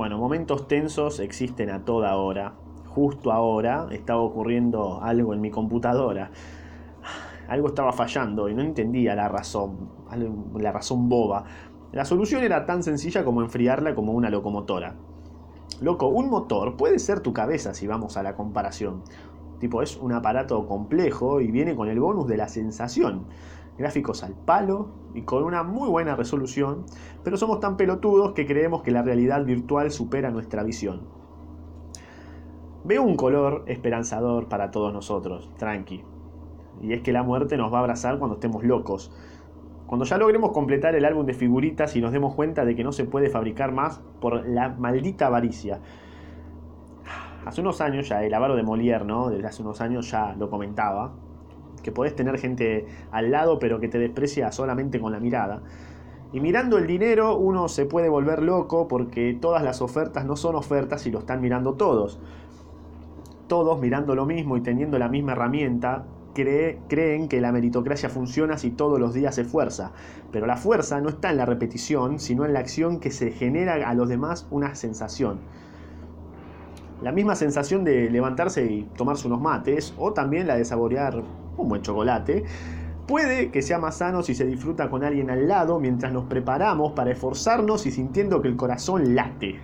Bueno, momentos tensos existen a toda hora. Justo ahora estaba ocurriendo algo en mi computadora. Algo estaba fallando y no entendía la razón, la razón boba. La solución era tan sencilla como enfriarla como una locomotora. Loco, un motor puede ser tu cabeza si vamos a la comparación. Tipo, es un aparato complejo y viene con el bonus de la sensación gráficos al palo y con una muy buena resolución, pero somos tan pelotudos que creemos que la realidad virtual supera nuestra visión. Veo un color esperanzador para todos nosotros, tranqui. Y es que la muerte nos va a abrazar cuando estemos locos. Cuando ya logremos completar el álbum de figuritas y nos demos cuenta de que no se puede fabricar más por la maldita avaricia. Hace unos años ya, el avaro de Molière, ¿no? Desde hace unos años ya lo comentaba, que podés tener gente al lado pero que te desprecia solamente con la mirada. Y mirando el dinero uno se puede volver loco porque todas las ofertas no son ofertas y lo están mirando todos. Todos mirando lo mismo y teniendo la misma herramienta creen que la meritocracia funciona si todos los días se fuerza. Pero la fuerza no está en la repetición, sino en la acción que se genera a los demás una sensación. La misma sensación de levantarse y tomarse unos mates, o también la de saborear un buen chocolate, puede que sea más sano si se disfruta con alguien al lado mientras nos preparamos para esforzarnos y sintiendo que el corazón late.